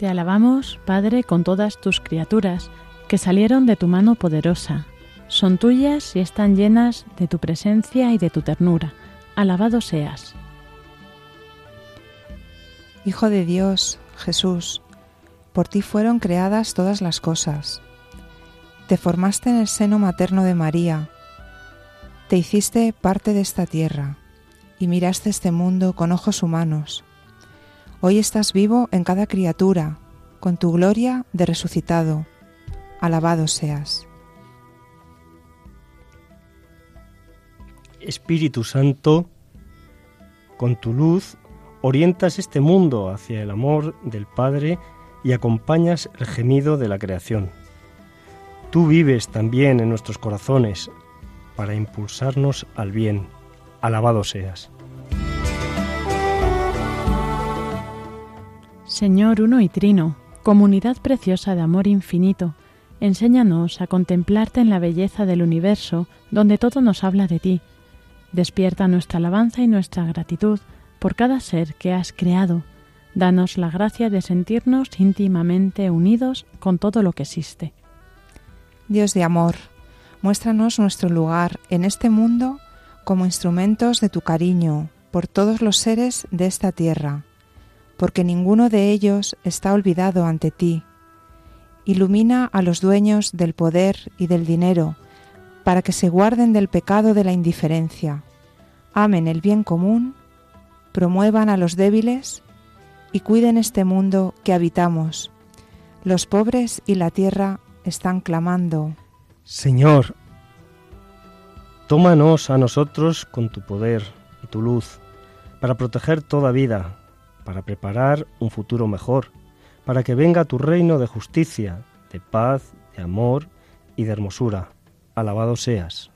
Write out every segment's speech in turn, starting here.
Te alabamos, Padre, con todas tus criaturas, que salieron de tu mano poderosa. Son tuyas y están llenas de tu presencia y de tu ternura. Alabado seas. Hijo de Dios, Jesús, por ti fueron creadas todas las cosas. Te formaste en el seno materno de María, te hiciste parte de esta tierra y miraste este mundo con ojos humanos Hoy estás vivo en cada criatura, con tu gloria de resucitado. Alabado seas. Espíritu Santo, con tu luz orientas este mundo hacia el amor del Padre y acompañas el gemido de la creación. Tú vives también en nuestros corazones para impulsarnos al bien. Alabado seas. Señor uno y trino, comunidad preciosa de amor infinito, enséñanos a contemplarte en la belleza del universo, donde todo nos habla de ti. Despierta nuestra alabanza y nuestra gratitud por cada ser que has creado. Danos la gracia de sentirnos íntimamente unidos con todo lo que existe. Dios de amor, muéstranos nuestro lugar en este mundo como instrumentos de tu cariño por todos los seres de esta tierra porque ninguno de ellos está olvidado ante ti. Ilumina a los dueños del poder y del dinero, para que se guarden del pecado de la indiferencia, amen el bien común, promuevan a los débiles y cuiden este mundo que habitamos. Los pobres y la tierra están clamando. Señor, tómanos a nosotros con tu poder y tu luz, para proteger toda vida, para preparar un futuro mejor, para que venga tu reino de justicia, de paz, de amor y de hermosura. Alabado seas.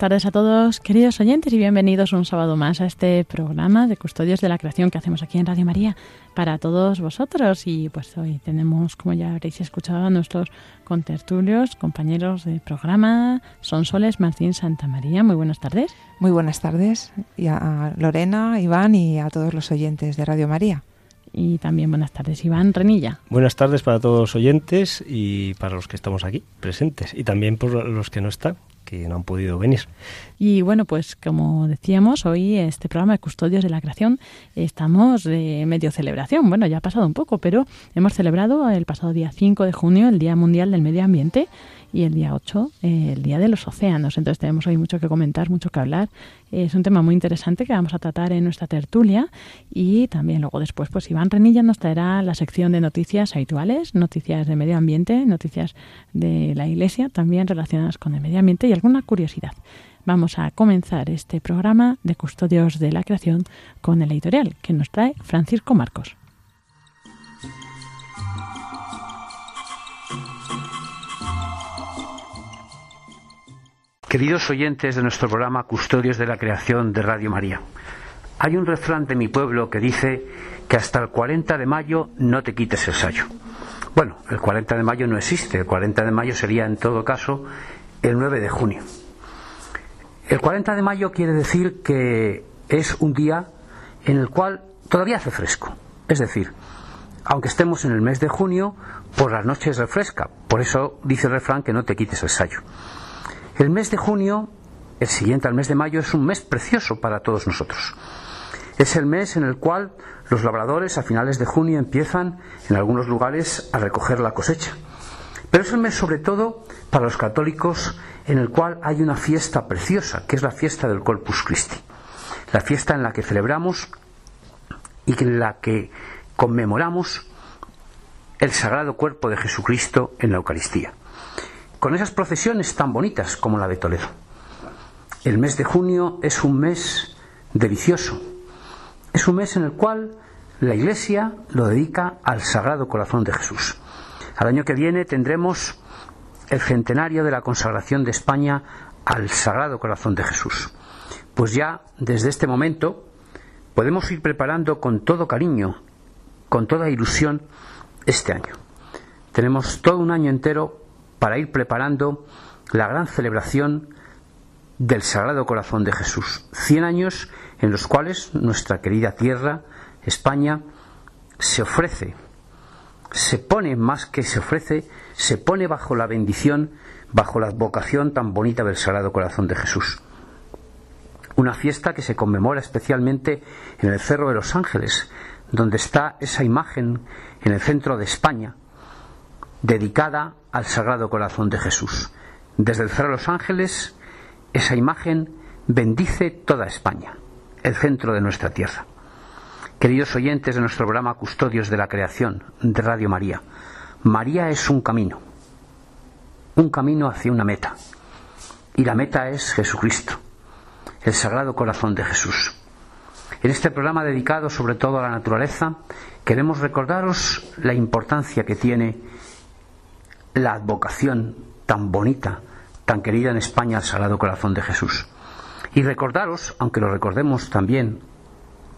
Tardes a todos, queridos oyentes, y bienvenidos un sábado más a este programa de Custodios de la Creación que hacemos aquí en Radio María para todos vosotros. Y pues hoy tenemos, como ya habréis escuchado, a nuestros contertulios, compañeros de programa, Son Soles Martín Santa María. Muy buenas tardes. Muy buenas tardes, y a Lorena, Iván y a todos los oyentes de Radio María. Y también buenas tardes, Iván Renilla. Buenas tardes para todos los oyentes y para los que estamos aquí presentes y también por los que no están que no han podido venir. Y bueno, pues como decíamos, hoy este programa de Custodios de la Creación estamos de medio celebración. Bueno, ya ha pasado un poco, pero hemos celebrado el pasado día 5 de junio el Día Mundial del Medio Ambiente y el día 8 eh, el Día de los Océanos. Entonces tenemos hoy mucho que comentar, mucho que hablar. Es un tema muy interesante que vamos a tratar en nuestra tertulia y también luego después pues Iván Renilla nos traerá la sección de noticias habituales, noticias de medio ambiente, noticias de la Iglesia también relacionadas con el medio ambiente y alguna curiosidad. Vamos a comenzar este programa de Custodios de la Creación con el editorial que nos trae Francisco Marcos. Queridos oyentes de nuestro programa Custodios de la Creación de Radio María, hay un refrán de mi pueblo que dice que hasta el 40 de mayo no te quites el sayo. Bueno, el 40 de mayo no existe, el 40 de mayo sería en todo caso el 9 de junio. El 40 de mayo quiere decir que es un día en el cual todavía hace fresco. Es decir, aunque estemos en el mes de junio, por las noches refresca. Por eso dice el refrán que no te quites el sayo. El mes de junio, el siguiente al mes de mayo, es un mes precioso para todos nosotros. Es el mes en el cual los labradores a finales de junio empiezan en algunos lugares a recoger la cosecha. Pero es el mes sobre todo para los católicos en el cual hay una fiesta preciosa, que es la fiesta del Corpus Christi. La fiesta en la que celebramos y en la que conmemoramos el sagrado cuerpo de Jesucristo en la Eucaristía con esas procesiones tan bonitas como la de Toledo. El mes de junio es un mes delicioso, es un mes en el cual la Iglesia lo dedica al Sagrado Corazón de Jesús. Al año que viene tendremos el centenario de la consagración de España al Sagrado Corazón de Jesús. Pues ya desde este momento podemos ir preparando con todo cariño, con toda ilusión, este año. Tenemos todo un año entero para ir preparando la gran celebración del Sagrado Corazón de Jesús. Cien años en los cuales nuestra querida tierra, España, se ofrece, se pone más que se ofrece, se pone bajo la bendición, bajo la vocación tan bonita del Sagrado Corazón de Jesús. Una fiesta que se conmemora especialmente en el Cerro de los Ángeles, donde está esa imagen en el centro de España, dedicada al Sagrado Corazón de Jesús. Desde el Cerro de los Ángeles, esa imagen bendice toda España, el centro de nuestra tierra. Queridos oyentes de nuestro programa Custodios de la Creación de Radio María, María es un camino, un camino hacia una meta. Y la meta es Jesucristo, el Sagrado Corazón de Jesús. En este programa dedicado sobre todo a la naturaleza, queremos recordaros la importancia que tiene la advocación tan bonita, tan querida en España al Sagrado Corazón de Jesús. Y recordaros, aunque lo recordemos también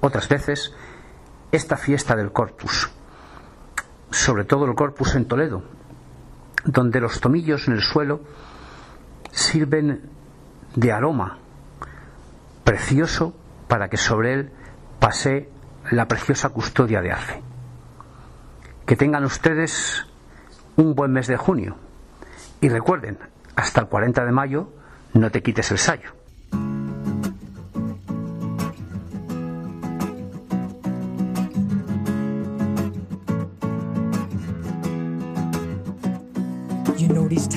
otras veces, esta fiesta del Corpus, sobre todo el Corpus en Toledo, donde los tomillos en el suelo sirven de aroma precioso para que sobre él pase la preciosa custodia de arce. Que tengan ustedes un buen mes de junio. Y recuerden, hasta el 40 de mayo no te quites el sayo.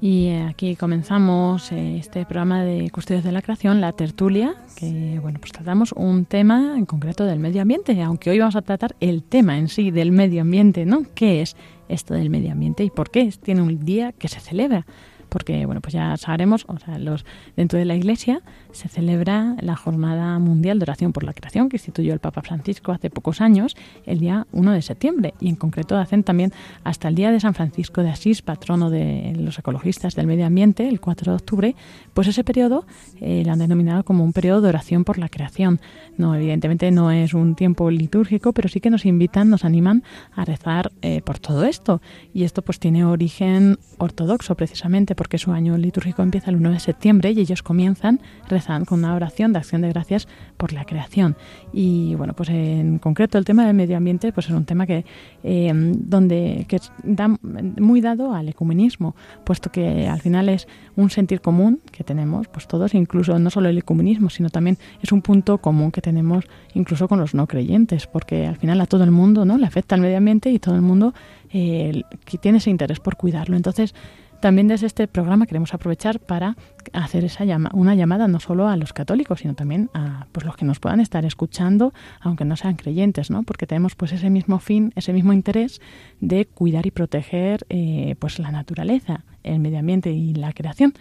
Y aquí comenzamos eh, este programa de Custodios de la Creación, la tertulia, que bueno, pues tratamos un tema en concreto del medio ambiente, aunque hoy vamos a tratar el tema en sí del medio ambiente, ¿no? ¿Qué es esto del medio ambiente y por qué tiene un día que se celebra? Porque bueno, pues ya sabremos, o sea, los dentro de la Iglesia se celebra la Jornada Mundial de Oración por la Creación que instituyó el Papa Francisco hace pocos años, el día 1 de septiembre, y en concreto hacen también hasta el día de San Francisco de Asís, patrono de los ecologistas del medio ambiente, el 4 de octubre, pues ese periodo eh, lo han denominado como un periodo de oración por la creación. No, evidentemente no es un tiempo litúrgico, pero sí que nos invitan, nos animan a rezar eh, por todo esto. Y esto pues tiene origen ortodoxo precisamente porque su año litúrgico empieza el 1 de septiembre y ellos comienzan rezando con una oración de acción de gracias por la creación. Y bueno, pues en concreto el tema del medio ambiente pues es un tema que eh, donde que da muy dado al ecumenismo, puesto que al final es un sentir común que tenemos pues todos, incluso no solo el ecumenismo, sino también es un punto común que tenemos incluso con los no creyentes, porque al final a todo el mundo no le afecta el medio ambiente y todo el mundo eh, tiene ese interés por cuidarlo. Entonces, también desde este programa queremos aprovechar para hacer esa llama, una llamada no solo a los católicos, sino también a pues, los que nos puedan estar escuchando, aunque no sean creyentes, ¿no? Porque tenemos pues ese mismo fin, ese mismo interés de cuidar y proteger eh, pues la naturaleza, el medio ambiente y la creación.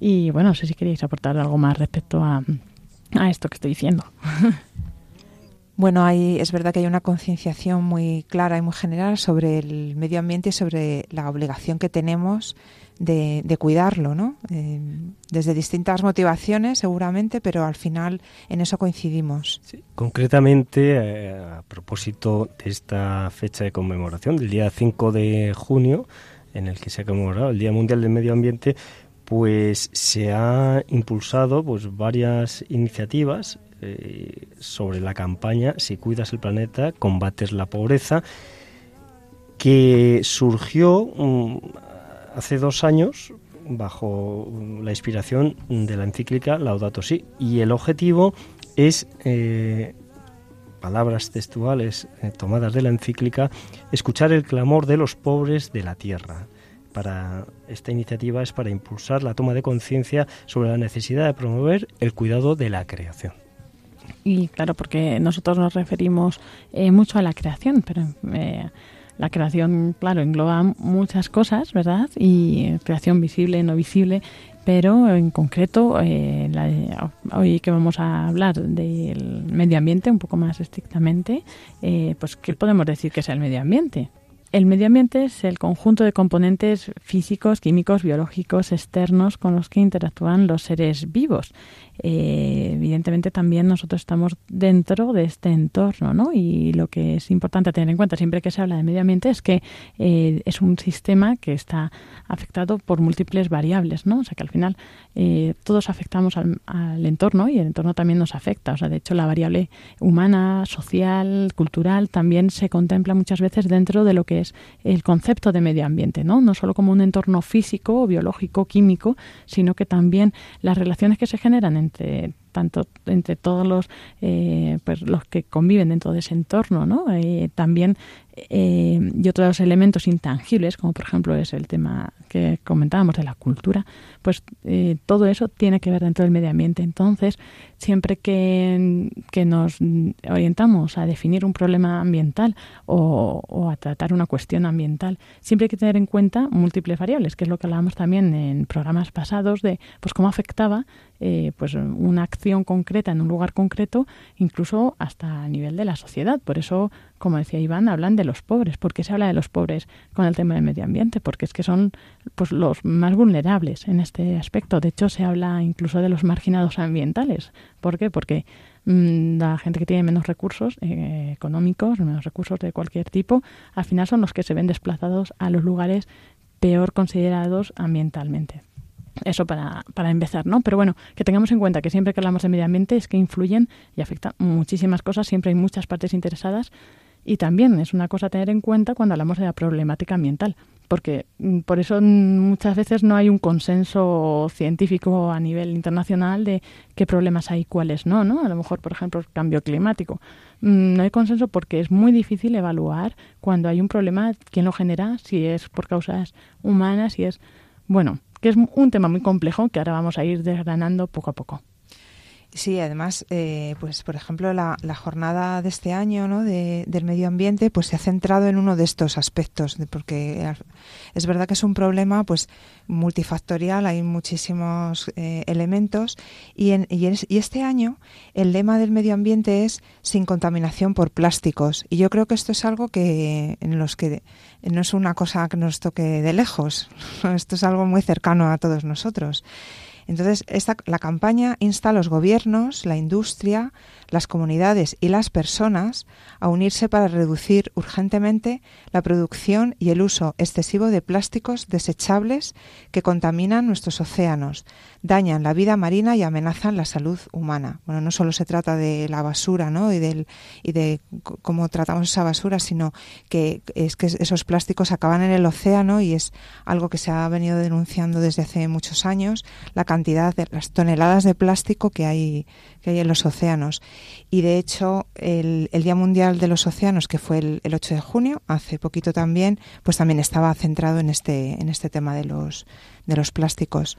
Y bueno, no sé si queréis aportar algo más respecto a, a esto que estoy diciendo. Bueno, hay, es verdad que hay una concienciación muy clara y muy general sobre el medio ambiente y sobre la obligación que tenemos de, cuidarlo, ¿no? Eh, desde distintas motivaciones, seguramente, pero al final en eso coincidimos. Concretamente, eh, a propósito de esta fecha de conmemoración, del día 5 de junio, en el que se ha conmemorado el Día Mundial del Medio Ambiente, pues se ha impulsado pues varias iniciativas eh, sobre la campaña Si cuidas el planeta, combates la pobreza, que surgió mm, hace dos años bajo la inspiración de la encíclica Laudato Si. Y el objetivo es, eh, palabras textuales eh, tomadas de la encíclica, escuchar el clamor de los pobres de la tierra. Para esta iniciativa es para impulsar la toma de conciencia sobre la necesidad de promover el cuidado de la creación. Y claro, porque nosotros nos referimos eh, mucho a la creación, pero eh, la creación, claro, engloba muchas cosas, ¿verdad? Y creación visible, no visible, pero en concreto, eh, hoy que vamos a hablar del medio ambiente un poco más estrictamente, pues ¿qué podemos decir que es el medio ambiente? El medio ambiente es el conjunto de componentes físicos, químicos, biológicos, externos con los que interactúan los seres vivos. Eh, evidentemente también nosotros estamos dentro de este entorno, ¿no? Y lo que es importante tener en cuenta siempre que se habla de medio ambiente es que eh, es un sistema que está afectado por múltiples variables, ¿no? O sea que al final eh, todos afectamos al, al, entorno y el entorno también nos afecta. O sea, de hecho la variable humana, social, cultural también se contempla muchas veces dentro de lo que el concepto de medio ambiente, ¿no? No solo como un entorno físico, biológico, químico, sino que también las relaciones que se generan entre tanto entre todos los eh, pues los que conviven dentro de ese entorno no eh, también eh, y otros elementos intangibles como por ejemplo es el tema que comentábamos de la cultura pues todo eso tiene que ver dentro del medio ambiente entonces siempre que, nos orientamos a definir un problema ambiental o, a tratar una cuestión ambiental, siempre hay que tener en cuenta múltiples variables, que es lo que hablábamos también en programas pasados de pues cómo afectaba eh, pues una acción concreta en un lugar concreto, incluso hasta a nivel de la sociedad. Por eso como decía Iván, hablan de los pobres. ¿Por qué se habla de los pobres con el tema del medio ambiente? Porque es que son pues, los más vulnerables en este aspecto. De hecho, se habla incluso de los marginados ambientales. ¿Por qué? Porque mm, la gente que tiene menos recursos eh, económicos, menos recursos de cualquier tipo, al final son los que se ven desplazados a los lugares peor considerados ambientalmente. Eso para, para empezar, ¿no? Pero bueno, que tengamos en cuenta que siempre que hablamos de medio ambiente es que influyen y afectan muchísimas cosas, siempre hay muchas partes interesadas y también es una cosa a tener en cuenta cuando hablamos de la problemática ambiental, porque mm, por eso muchas veces no hay un consenso científico a nivel internacional de qué problemas hay y cuáles no, ¿no? A lo mejor, por ejemplo, el cambio climático. Mm, no hay consenso porque es muy difícil evaluar cuando hay un problema, quién lo genera, si es por causas humanas, si es... Bueno, que es un tema muy complejo que ahora vamos a ir desgranando poco a poco. Sí, además, eh, pues por ejemplo, la, jornada de este año ¿no? de, del medio ambiente pues se ha centrado en uno de estos aspectos, porque es verdad que es un problema pues multifactorial, hay muchísimos eh, elementos y, en, y, este año el lema del medio ambiente es sin contaminación por plásticos y yo creo que esto es algo que en los que no es una cosa que nos toque de lejos, esto es algo muy cercano a todos nosotros. Entonces, esta, la campaña insta a los gobiernos, la industria, las comunidades y las personas a unirse para reducir urgentemente la producción y el uso excesivo de plásticos desechables que contaminan nuestros océanos, dañan la vida marina y amenazan la salud humana. Bueno, no solo se trata de la basura ¿no? y, del, y de cómo tratamos esa basura, sino que es que esos plásticos acaban en el océano y es algo que se ha venido denunciando desde hace muchos años, la cantidad de las toneladas de plástico que hay, que hay en los océanos. Y de hecho, el, Día Mundial de los Océanos, que fue el, 8 de junio, hace poquito también, pues también estaba centrado en este, en este tema de los, de los plásticos.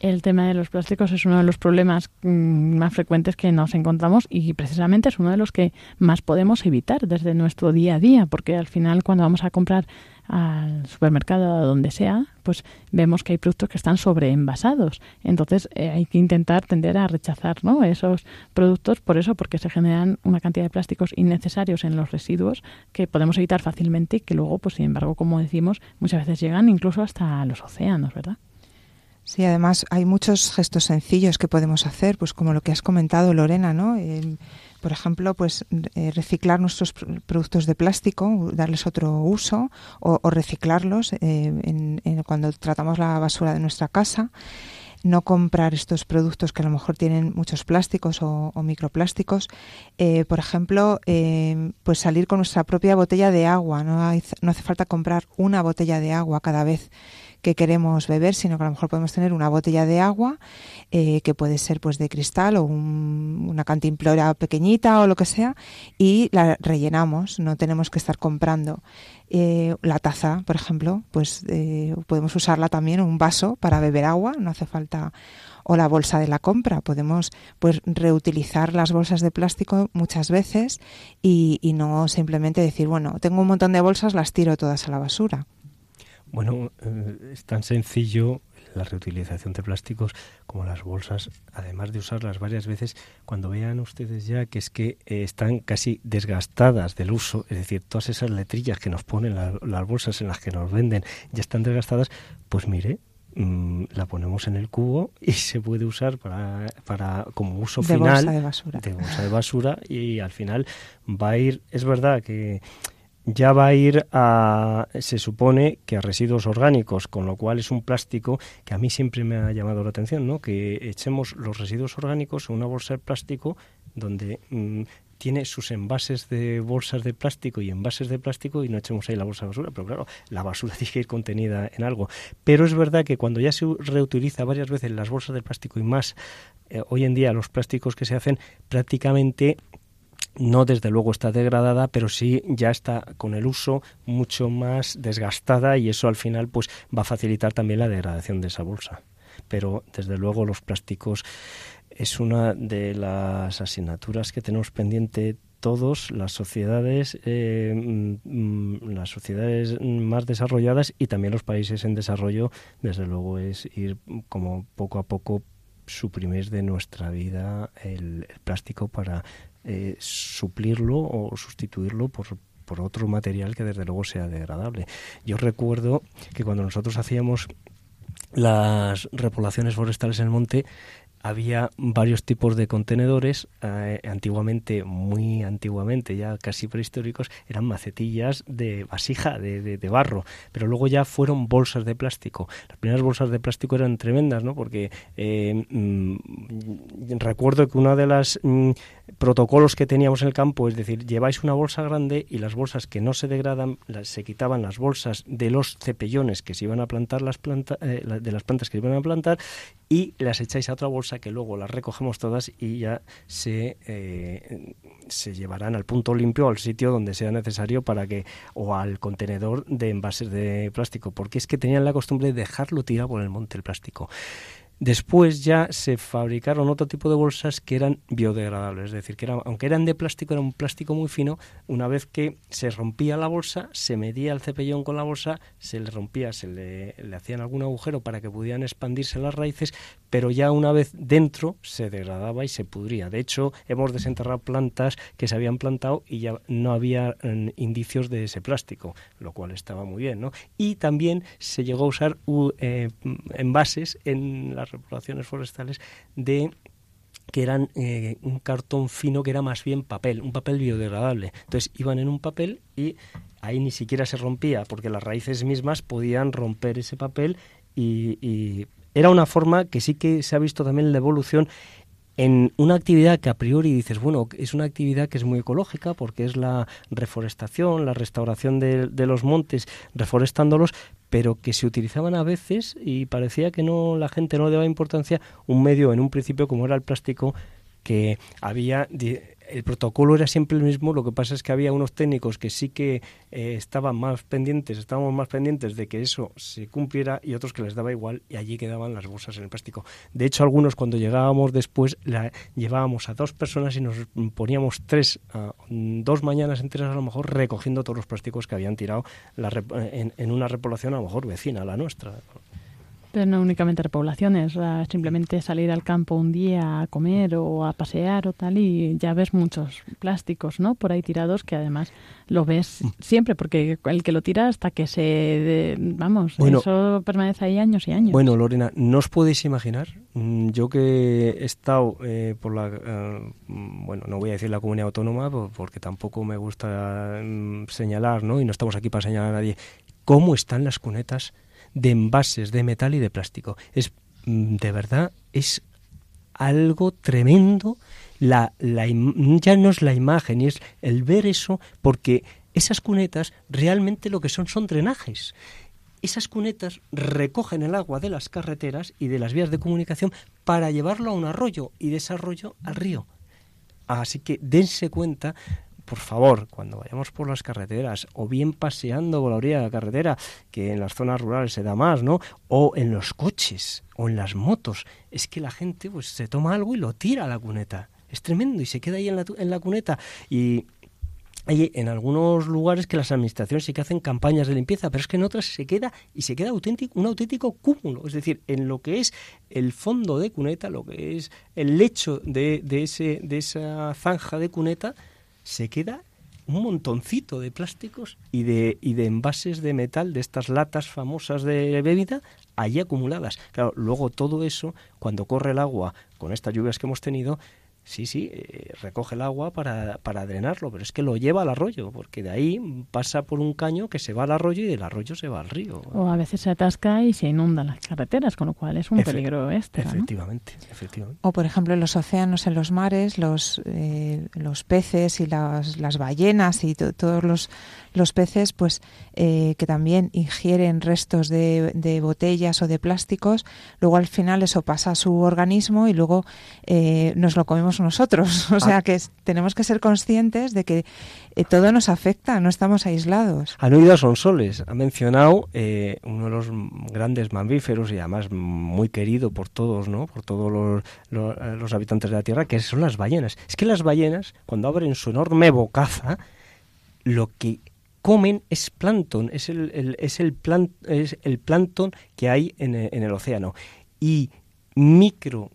El tema de los plásticos es uno de los problemas mm, más frecuentes que nos encontramos y precisamente es uno de los que más podemos evitar desde nuestro día a día, porque al final cuando vamos a comprar al supermercado o donde sea, pues vemos que hay productos que están sobreenvasados. Entonces eh, hay que intentar tender a rechazar ¿no? esos productos por eso, porque se generan una cantidad de plásticos innecesarios en los residuos que podemos evitar fácilmente y que luego, pues sin embargo, como decimos, muchas veces llegan incluso hasta los océanos, ¿verdad? Sí, además hay muchos gestos sencillos que podemos hacer, pues como lo que has comentado, Lorena, ¿no? por ejemplo, pues eh, reciclar nuestros productos de plástico, darles otro uso o, reciclarlos eh, cuando tratamos la basura de nuestra casa no comprar estos productos que a lo mejor tienen muchos plásticos o, microplásticos. Eh, por ejemplo, pues salir con nuestra propia botella de agua. No, no hace falta comprar una botella de agua cada vez que queremos beber, sino que a lo mejor podemos tener una botella de agua eh, que puede ser pues de cristal o una cantimplora pequeñita o lo que sea y la rellenamos, no tenemos que estar comprando. Eh, la taza, por ejemplo, pues eh, podemos usarla también, un vaso para beber agua, no hace falta o la bolsa de la compra. Podemos pues reutilizar las bolsas de plástico muchas veces y, y, no simplemente decir, bueno, tengo un montón de bolsas, las tiro todas a la basura. Bueno, eh, es tan sencillo la reutilización de plásticos como las bolsas, además de usarlas varias veces, cuando vean ustedes ya que es que eh, están casi desgastadas del uso, es decir, todas esas letrillas que nos ponen las bolsas en las que nos venden ya están desgastadas, pues mire, mm, la ponemos en el cubo y se puede usar para, para como uso de final bolsa de basura. de bolsa de basura y al final va a ir, es verdad que ya va a ir a, se supone que a residuos orgánicos, con lo cual es un plástico que a mí siempre me ha llamado la atención, ¿no? Que echemos los residuos orgánicos en una bolsa de plástico donde mm, tiene sus envases de bolsas de plástico y envases de plástico y no echemos ahí la bolsa de basura, pero claro, la basura tiene que ir contenida en algo. Pero es verdad que cuando ya se reutiliza varias veces las bolsas de plástico y más eh, hoy en día los plásticos que se hacen prácticamente no desde luego está degradada, pero sí ya está con el uso mucho más desgastada y eso al final pues va a facilitar también la degradación de esa bolsa. Pero desde luego los plásticos es una de las asignaturas que tenemos pendiente todos las sociedades eh, mm, las sociedades más desarrolladas y también los países en desarrollo desde luego es ir como poco a poco suprimir de nuestra vida el plástico para eh, suplirlo o sustituirlo por, por otro material que desde luego sea degradable. Yo recuerdo que cuando nosotros hacíamos las repoblaciones forestales en el monte, había varios tipos de contenedores. Eh, antiguamente, muy antiguamente, ya casi prehistóricos, eran macetillas de vasija, de, de, barro, pero luego ya fueron bolsas de plástico. Las primeras bolsas de plástico eran tremendas, ¿no? Porque eh, mm, recuerdo que una de las mm, protocolos que teníamos en el campo, es decir, lleváis una bolsa grande y las bolsas que no se degradan, se quitaban las bolsas de los cepellones que se iban a plantar las plantas, eh, de las plantas que se iban a plantar y las echáis a otra bolsa que luego las recogemos todas y ya se, eh, se llevarán al punto limpio, al sitio donde sea necesario para que, o al contenedor de envases de plástico, porque es que tenían la costumbre de dejarlo tirado por el monte el plástico. Después ya se fabricaron otro tipo de bolsas que eran biodegradables, es decir, que aunque eran de plástico, era un plástico muy fino, una vez que se rompía la bolsa, se medía el cepellón con la bolsa, se le rompía, se le, hacían algún agujero para que pudieran expandirse las raíces, pero ya una vez dentro se degradaba y se pudría. De hecho, hemos desenterrado plantas que se habían plantado y ya no había mm, indicios de ese plástico, lo cual estaba muy bien, ¿no? Y también se llegó a usar eh, envases en las repoblaciones forestales de que eran eh, un cartón fino que era más bien papel, un papel biodegradable. Entonces iban en un papel y ahí ni siquiera se rompía porque las raíces mismas podían romper ese papel y, y era una forma que sí que se ha visto también la evolución en una actividad que a priori dices, bueno, es una actividad que es muy ecológica porque es la reforestación, la restauración de, los montes, reforestándolos, pero que se utilizaban a veces y parecía que no la gente no le daba importancia un medio en un principio como era el plástico que había el protocolo era siempre el mismo, lo que pasa es que había unos técnicos que sí que eh, estaban más pendientes, estábamos más pendientes de que eso se cumpliera y otros que les daba igual y allí quedaban las bolsas en el plástico. De hecho, algunos cuando llegábamos después la llevábamos a dos personas y nos poníamos tres, dos mañanas enteras a lo mejor recogiendo todos los plásticos que habían tirado en, en una repoblación a lo mejor vecina a la nuestra. Pero no únicamente repoblaciones, simplemente salir al campo un día a comer o a pasear o tal y ya ves muchos plásticos, ¿no? Por ahí tirados que además lo ves siempre porque el que lo tira hasta que se... vamos, eso permanece ahí años y años. Bueno, Lorena, no os podéis imaginar, mm, yo que he estado eh, por la... Eh, bueno, no voy a decir la comunidad autónoma porque tampoco me gusta mm, señalar, ¿no? Y no estamos aquí para señalar a nadie. ¿Cómo están las cunetas? De envases de metal y de plástico. Es mm, de verdad es algo tremendo la, la, ya no es la imagen, es el ver eso, porque esas cunetas realmente lo que son son drenajes. Esas cunetas recogen el agua de las carreteras y de las vías de comunicación para llevarlo a un arroyo y de ese arroyo al río. Así que dense cuenta por favor, cuando vayamos por las carreteras o bien paseando por la orilla de la carretera, que en las zonas rurales se da más, ¿no? O en los coches o en las motos, es que la gente pues se toma algo y lo tira a la cuneta. Es tremendo y se queda ahí en la, en la cuneta y hay en algunos lugares que las administraciones sí que hacen campañas de limpieza, pero es que en otras se queda y se queda auténtico, un auténtico cúmulo. Es decir, en lo que es el fondo de cuneta, lo que es el lecho de, de, ese, de esa zanja de cuneta, se queda un montoncito de plásticos y de, y de envases de metal, de estas latas famosas de bebida, allí acumuladas. Claro, luego todo eso, cuando corre el agua con estas lluvias que hemos tenido, Sí, sí, eh, recoge el agua para, para, drenarlo, pero es que lo lleva al arroyo, porque de ahí pasa por un caño que se va al arroyo y del arroyo se va al río. O a veces se atasca y se inundan las carreteras, con lo cual es un peligro este. Efectivamente, efectivamente. O por ejemplo en los océanos, en los mares, los, eh, los peces y las, las ballenas y todos los, los peces, pues eh, que también ingieren restos de, de, botellas o de plásticos, luego al final eso pasa a su organismo y luego nos lo comemos nosotros. O sea ah. que tenemos que ser conscientes de que eh, todo nos afecta, no estamos aislados. Han oído a Sonsoles, ha mencionado eh, uno de los grandes mamíferos y además muy querido por todos, ¿no? por todos los, eh, los, habitantes de la Tierra, que son las ballenas. Es que las ballenas, cuando abren su enorme bocaza, lo que comen es plancton, es el, es, el plan, es el plancton que hay en en el océano. Y micro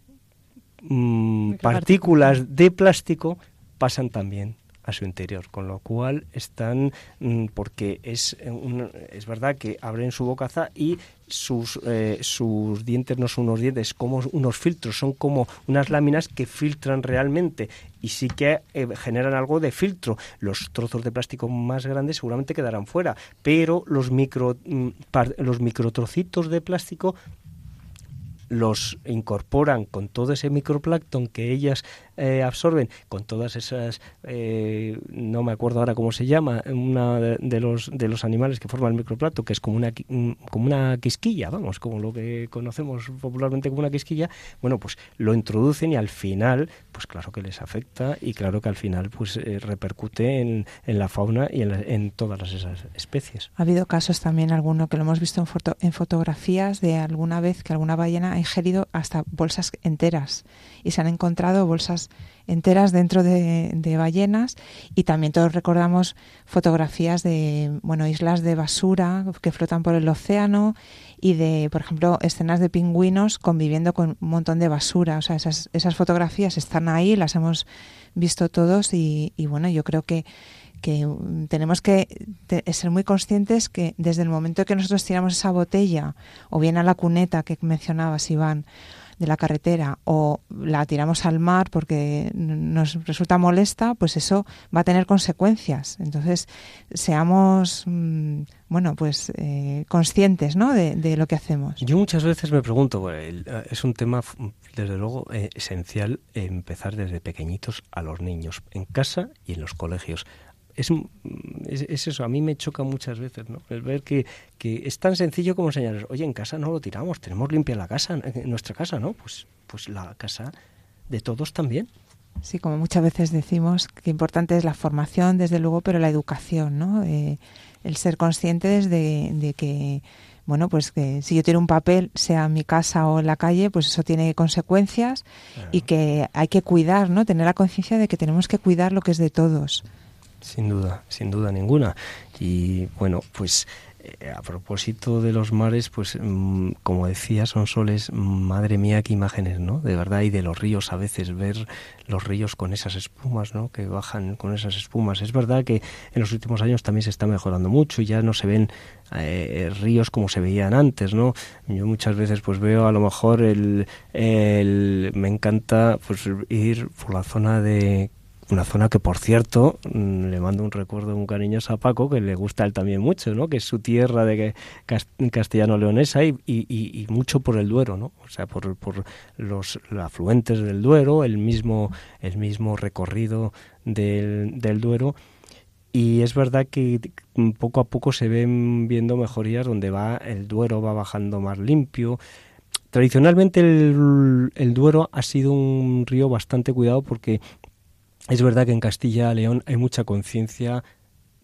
Mm, partículas de plástico pasan también a su interior, con lo cual están, mm, porque es, es verdad que abren su bocaza y sus, eh, sus dientes no son unos dientes, como unos filtros, son como unas láminas que filtran realmente y sí que eh, generan algo de filtro. Los trozos de plástico más grandes seguramente quedarán fuera, pero los micro, mm, los microtrocitos de plástico los incorporan con todo ese microplancton que ellas eh, absorben con todas esas, eh, no me acuerdo ahora cómo se llama, una de, los, de los animales que forman el microplato, que es como una, como una quisquilla, vamos, como lo que conocemos popularmente como una quisquilla, bueno, pues lo introducen y al final, pues claro que les afecta y claro que al final pues eh, repercute en, en, la fauna y en, en todas esas especies. Ha habido casos también, alguno que lo hemos visto en, foto, en fotografías de alguna vez que alguna ballena ha ingerido hasta bolsas enteras y se han encontrado bolsas enteras dentro de, ballenas. Y también todos recordamos fotografías de bueno islas de basura que flotan por el océano y de por ejemplo escenas de pingüinos conviviendo con un montón de basura. O sea esas, esas fotografías están ahí las hemos visto todos y, y bueno yo creo que que tenemos que ser muy conscientes que desde el momento que nosotros tiramos esa botella o bien a la cuneta que mencionabas Iván de la carretera o la tiramos al mar porque nos resulta molesta, pues eso va a tener consecuencias. Entonces, seamos, mm, bueno, pues eh, conscientes ¿no? de, lo que hacemos. Yo muchas veces me pregunto, es un tema, desde luego, eh, esencial empezar desde pequeñitos a los niños, en casa y en los colegios es, es, eso, a mí me choca muchas veces, ¿no? El ver que, que es tan sencillo como señalar, oye, en casa no lo tiramos, tenemos limpia la casa, en nuestra casa, ¿no? Pues, pues la casa de todos también. Sí, como muchas veces decimos, que importante es la formación, desde luego, pero la educación, ¿no? Eh, el ser conscientes de, de que, bueno, pues que si yo tiro un papel, sea en mi casa o en la calle, pues eso tiene consecuencias y que hay que cuidar, ¿no? Tener la conciencia de que tenemos que cuidar lo que es de todos. Sin duda, sin duda ninguna. Y bueno, pues eh, a propósito de los mares, pues mm, como decía, son soles, madre mía, qué imágenes, ¿no? De verdad, y de los ríos a veces, ver los ríos con esas espumas, ¿no? Que bajan con esas espumas. Es verdad que en los últimos años también se está mejorando mucho y ya no se ven eh, ríos como se veían antes, ¿no? Yo muchas veces pues veo a lo mejor el, el me encanta pues ir por la zona de una zona que, por cierto, mm, le mando un recuerdo un cariñoso a Paco, que le gusta a él también mucho, ¿no? Que es su tierra de castellano-leonesa y, y, mucho por el Duero, ¿no? O sea, por, por los, afluentes del Duero, el mismo, el mismo recorrido del, Duero. Y es verdad que poco a poco se ven viendo mejorías donde va el Duero va bajando más limpio. Tradicionalmente el Duero ha sido un río bastante cuidado porque es verdad que en Castilla León hay mucha conciencia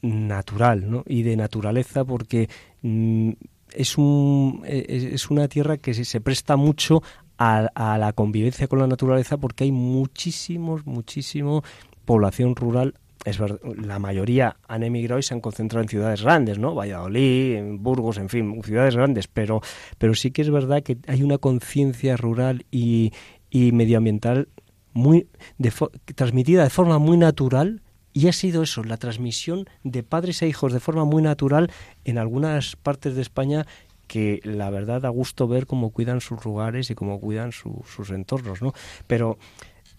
natural ¿no? y de naturaleza porque mm, es, un, e, es, una tierra que se, presta mucho a, la convivencia con la naturaleza porque hay muchísimos, muchísimo población rural es verdad, la mayoría han emigrado y se han concentrado en ciudades grandes, ¿no? Valladolid, en Burgos, en fin, ciudades grandes, pero, pero sí que es verdad que hay una conciencia rural y, y medioambiental muy transmitida de forma muy natural y ha sido eso, la transmisión de padres e hijos de forma muy natural en algunas partes de España que la verdad da gusto ver cómo cuidan sus lugares y cómo cuidan sus entornos, ¿no? Pero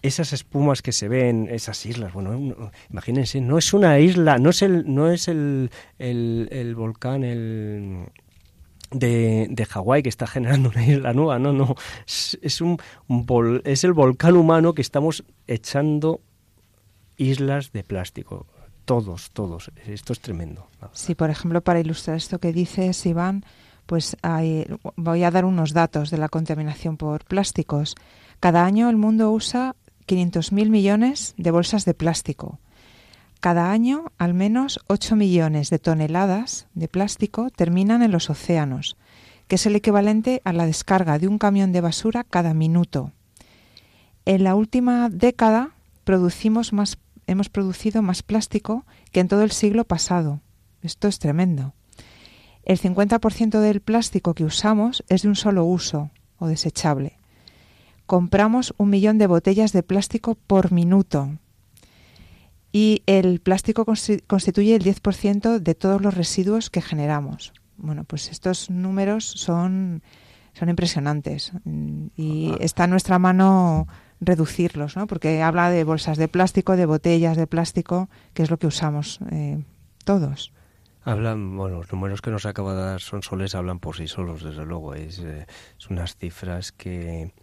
esas espumas que se ven, esas islas, bueno, imagínense, no es una isla, no es el, no es el, el, el volcán, el, de, de Hawái que está generando una isla nueva. No, no. Es, un, es el volcán humano que estamos echando islas de plástico. Todos, todos. Esto es tremendo. Sí, por ejemplo, para ilustrar esto que dices, Iván, pues voy a dar unos datos de la contaminación por plásticos. Cada año el mundo usa 500.000 millones de bolsas de plástico. Cada año, al menos 8 millones de toneladas de plástico terminan en los océanos, que es el equivalente a la descarga de un camión de basura cada minuto. En la última década hemos producido más plástico que en todo el siglo pasado. Esto es tremendo. El 50% del plástico que usamos es de un solo uso o desechable. Compramos un millón de botellas de plástico por minuto, y el plástico constituye el 10% de todos los residuos que generamos. Bueno, pues estos números son, son impresionantes y está en nuestra mano reducirlos, ¿no? porque habla de bolsas de plástico, de botellas de plástico, que es lo que usamos eh, todos. Hablan, bueno, los números que nos acaba de dar Son Soles hablan por sí solos, desde luego. Es, eh, unas cifras que,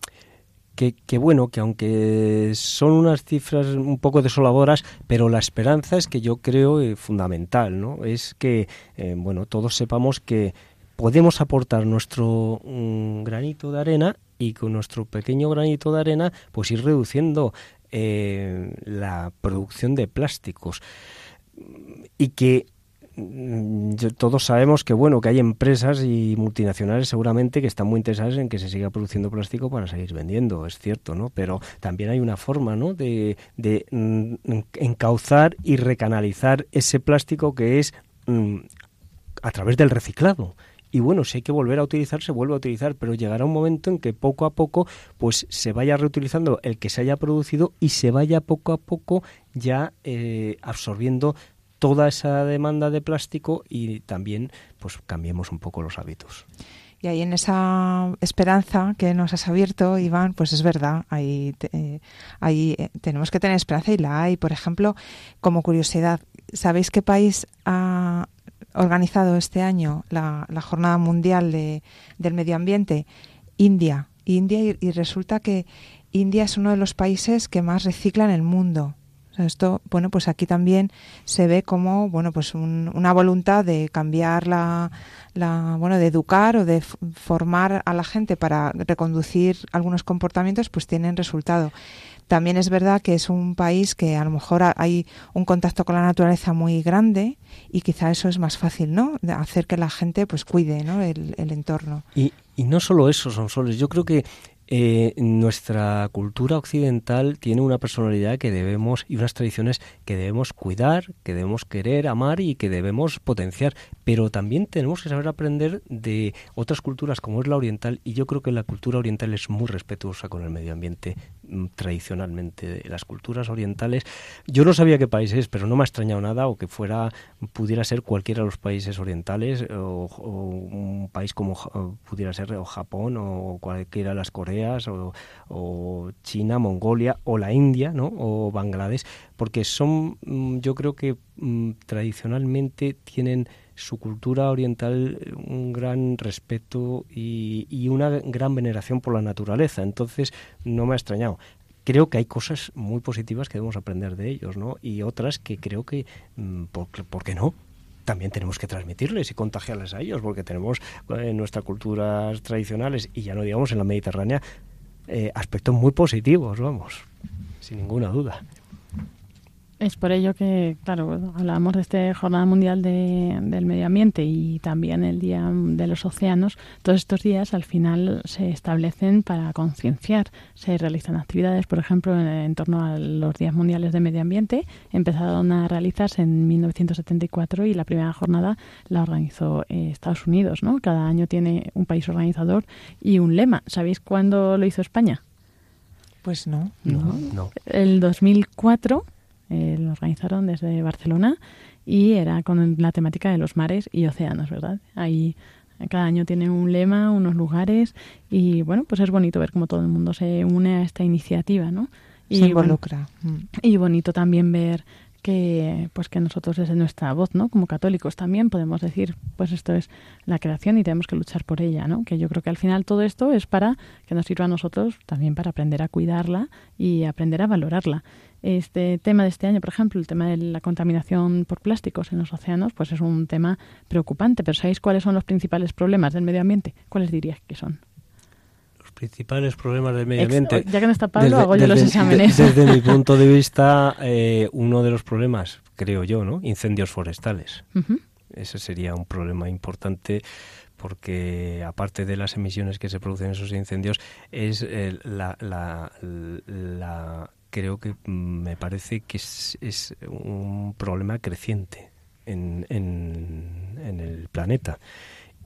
que, bueno, que aunque son unas cifras un poco desoladoras, pero la esperanza es que yo creo eh, fundamental, ¿no? Es que, eh, bueno, todos sepamos que podemos aportar nuestro mm, granito de arena y con nuestro pequeño granito de arena, pues ir reduciendo eh, la producción de plásticos y que todos sabemos que bueno que hay empresas y multinacionales seguramente que están muy interesadas en que se siga produciendo plástico para seguir vendiendo es cierto no pero también hay una forma no de, de mm, encauzar y recanalizar ese plástico que es mm, a través del reciclado. Y bueno, si hay que volver a utilizar, se vuelve a utilizar, pero llegará un momento en que poco a poco pues se vaya reutilizando el que se haya producido y se vaya poco a poco ya eh, absorbiendo toda esa demanda de plástico y también pues cambiemos un poco los hábitos. Y ahí en esa esperanza que nos has abierto, Iván, pues es verdad, ahí, eh, ahí eh, tenemos que tener esperanza y la hay. Por ejemplo, como curiosidad, ¿sabéis qué país ha organizado este año la, Jornada Mundial de, del Medio Ambiente? India. India y resulta que India es uno de los países que más recicla en el mundo esto, bueno, pues aquí también se ve como, bueno, pues una voluntad de cambiar la, la, bueno, de educar o de formar a la gente para reconducir algunos comportamientos, pues tienen resultado. También es verdad que es un país que a lo mejor hay un contacto con la naturaleza muy grande y quizá eso es más fácil, ¿no? De hacer que la gente pues cuide, ¿no? El, entorno. Y, y no solo eso, son soles. Yo creo que eh, nuestra cultura occidental tiene una personalidad que debemos y unas tradiciones que debemos cuidar, que debemos querer, amar y que debemos potenciar. Pero también tenemos que saber aprender de otras culturas como es la oriental y yo creo que la cultura oriental es muy respetuosa con el medio ambiente tradicionalmente. Las culturas orientales, yo no sabía qué país es, pero no me ha extrañado nada o que fuera, pudiera ser cualquiera de los países orientales o, un país como pudiera ser o Japón o cualquiera de las Coreas o, China, Mongolia o la India ¿no? o Bangladesh, porque son, mm, yo creo que mm, tradicionalmente tienen su cultura oriental un gran respeto y, una gran veneración por la naturaleza. Entonces, no me ha extrañado creo que hay cosas muy positivas que debemos aprender de ellos, ¿no? Y otras que creo que, mm, ¿por, qué no? también tenemos que transmitirles y contagiarles a ellos, porque tenemos en eh, nuestras culturas tradicionales, y ya no digamos en la Mediterránea, eh, aspectos muy positivos, vamos, sin ninguna duda. Es por ello que, claro, hablábamos de esta Jornada Mundial del Medio Ambiente y también el Día de los Océanos. Todos estos días al final se establecen para concienciar. Se realizan actividades, por ejemplo, en, torno a los Días Mundiales de Medio Ambiente. Empezaron a realizarse en 1974 y la primera jornada la organizó eh, Estados Unidos. ¿no? Cada año tiene un país organizador y un lema. ¿Sabéis cuándo lo hizo España? Pues no. No, no. El 2004 eh, lo organizaron desde Barcelona y era con la temática de los mares y océanos, ¿verdad? Ahí cada año tiene un lema, unos lugares y bueno, pues es bonito ver cómo todo el mundo se une a esta iniciativa, ¿no? Y, se involucra. Mm. y bonito también ver que pues que nosotros desde nuestra voz, ¿no? Como católicos también podemos decir, pues esto es la creación y tenemos que luchar por ella, ¿no? Que yo creo que al final todo esto es para que nos sirva a nosotros también para aprender a cuidarla y aprender a valorarla. Este tema de este año, por ejemplo, el tema de la contaminación por plásticos en los océanos, pues es un tema preocupante. Pero ¿sabéis cuáles son los principales problemas del medio ambiente? ¿Cuáles dirías que son? Principales problemas del medio ambiente. ya que no está Pablo, hago yo los exámenes. desde mi punto de vista, eh, uno de los problemas, creo yo, ¿no? Incendios forestales. Ese sería un problema importante porque aparte de las emisiones que se producen en esos incendios, es eh, la, la, la creo que me parece que es, es un problema creciente en, en, el planeta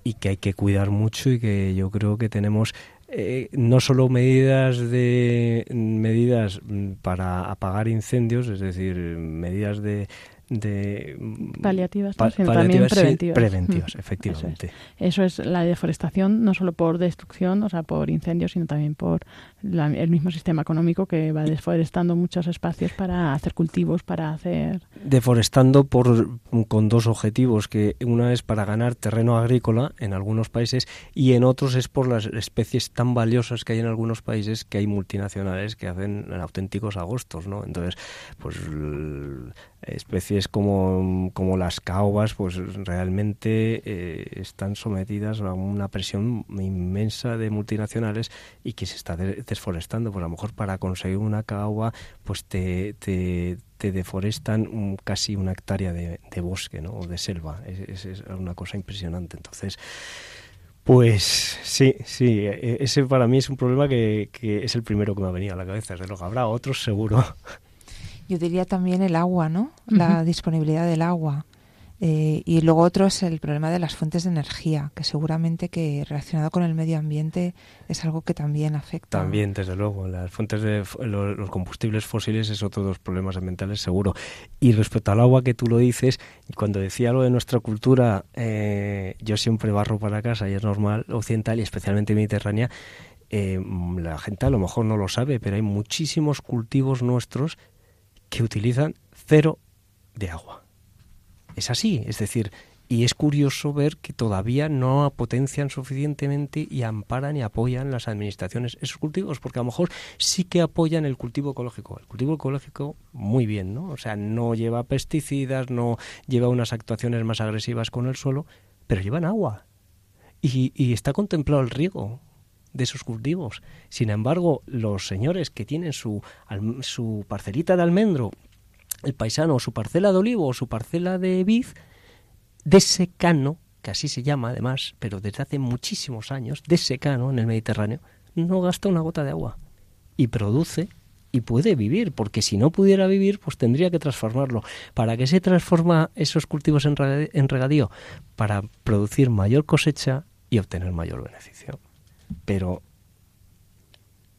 y que hay que cuidar mucho y que yo creo que tenemos eh, no solo medidas de medidas mm, para apagar incendios, es decir, medidas de, de paliativas, pa- sino también paliativas, preventivas. preventivas, Mm, efectivamente. Eso es. Eso es la deforestación, no solo por destrucción, o sea, por incendios, sino también por la- el mismo sistema económico que va deforestando muchos espacios para hacer cultivos, para hacer... deforestando por con dos objetivos que una es para ganar terreno agrícola en algunos países y en otros es por las especies tan valiosas que hay en algunos países que hay multinacionales que hacen auténticos agostos no entonces pues especies como, como las caobas pues realmente eh, están sometidas a una presión inmensa de multinacionales y que se está de- desforestando pues a lo mejor para conseguir una caoba pues te, te, deforestan casi una hectárea de, de bosque ¿no? o de selva es, es- es una cosa impresionante entonces pues sí, sí, e- ese para mí es un problema que, es el primero que me ha venido a la cabeza. Desde habrá otros seguro. Yo diría también el agua, ¿no? La disponibilidad del agua. Eh, y luego otro es el problema de las fuentes de energía, que seguramente que relacionado con el medio ambiente es algo que también afecta. También, desde luego, las fuentes de los, combustibles fósiles es otro de los problemas ambientales seguro. Y respecto al agua que tú lo dices, cuando decía lo de nuestra cultura, eh, yo siempre barro para casa y es normal, occidental y especialmente mediterránea, eh, la gente a lo mejor no lo sabe, pero hay muchísimos cultivos nuestros que utilizan cero de agua. Es así, es decir, y es curioso ver que todavía no potencian suficientemente y amparan y apoyan las administraciones esos cultivos, porque a lo mejor sí que apoyan el cultivo ecológico. El cultivo ecológico, muy bien, ¿no? O sea, no lleva pesticidas, no lleva unas actuaciones más agresivas con el suelo, pero llevan agua. Y, y está contemplado el riego de esos cultivos. Sin embargo, los señores que tienen su, su parcelita de almendro, el paisano, su parcela de olivo o su parcela de vid, de secano, que así se llama además, pero desde hace muchísimos años, de secano en el Mediterráneo, no gasta una gota de agua y produce y puede vivir, porque si no pudiera vivir, pues tendría que transformarlo. ¿Para qué se transforma esos cultivos en regadío? Para producir mayor cosecha y obtener mayor beneficio. Pero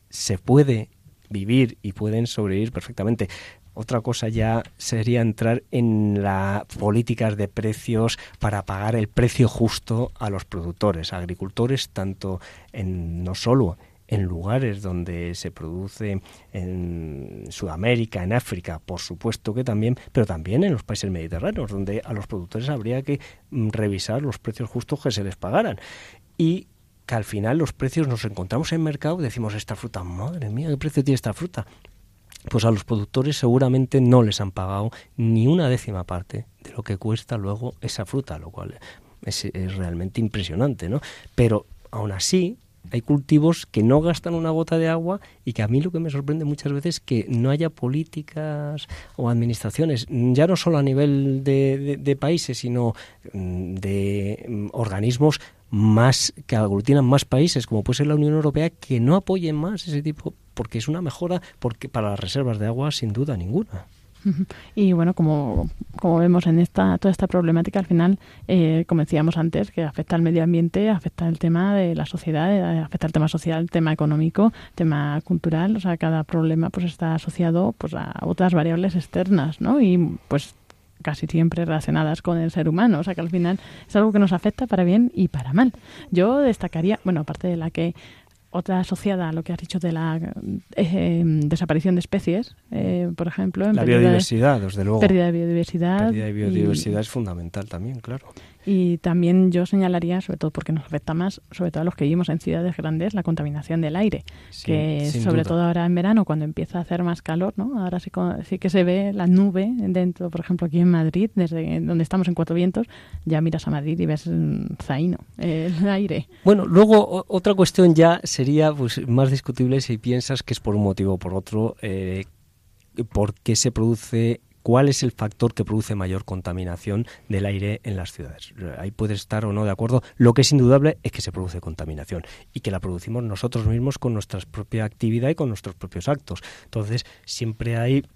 se puede vivir y pueden sobrevivir perfectamente. Otra cosa ya sería entrar en las políticas de precios para pagar el precio justo a los productores, agricultores, tanto en no solo en lugares donde se produce en Sudamérica, en África, por supuesto que también, pero también en los países mediterráneos, donde a los productores habría que mm, revisar los precios justos que se les pagaran. Y que al final los precios nos encontramos en mercado y decimos, esta fruta, madre mía, ¿qué precio tiene esta fruta? Pues a los productores seguramente no les han pagado ni una décima parte de lo que cuesta luego esa fruta, lo cual es, es realmente impresionante, ¿no? Pero aún así hay cultivos que no gastan una gota de agua y que a mí lo que me sorprende muchas veces es que no haya políticas o administraciones, ya no solo a nivel de, de- países, sino mm, de mm, organismos más que aglutinan más países, como puede ser la Unión Europea, que no apoyen más ese tipo, porque es una mejora porque para las reservas de agua sin duda ninguna. Y bueno, como, como vemos en esta toda esta problemática, al final, eh, como decíamos antes, que afecta al medio ambiente, afecta el tema de la sociedad, eh, afecta el tema social, tema económico, tema cultural, o sea, cada problema pues está asociado pues a otras variables externas, ¿no? Y pues casi siempre relacionadas con el ser humano, o sea que al final es algo que nos afecta para bien y para mal. Yo destacaría, bueno, aparte de la que otra asociada a lo que has dicho de la eh, desaparición de especies, eh, por ejemplo, en La de- biodiversidad, desde luego. pérdida de biodiversidad. Pérdida de y- biodiversidad es fundamental también, claro. Y, también yo señalaría, sobre todo porque nos afecta más, sobre todo a los que vivimos en ciudades grandes, la contaminación del aire. Sí, que sobre duda. todo ahora en verano, cuando empieza a hacer más calor, ¿no? Ahora sí, que se ve la nube dentro, por ejemplo, aquí en Madrid, desde donde estamos en Cuatro Vientos, ya miras a Madrid y ves zaino, el aire. Bueno, luego otra cuestión ya sería pues, más discutible si piensas que es por un motivo o por otro, eh, por qué se produce, cuál es el factor que produce mayor contaminación del aire en las ciudades. Ahí puedes estar o no de acuerdo. Lo que es indudable es que se produce contaminación y que la producimos nosotros mismos con nuestra propia actividad y con nuestros propios actos. Entonces, siempre hay...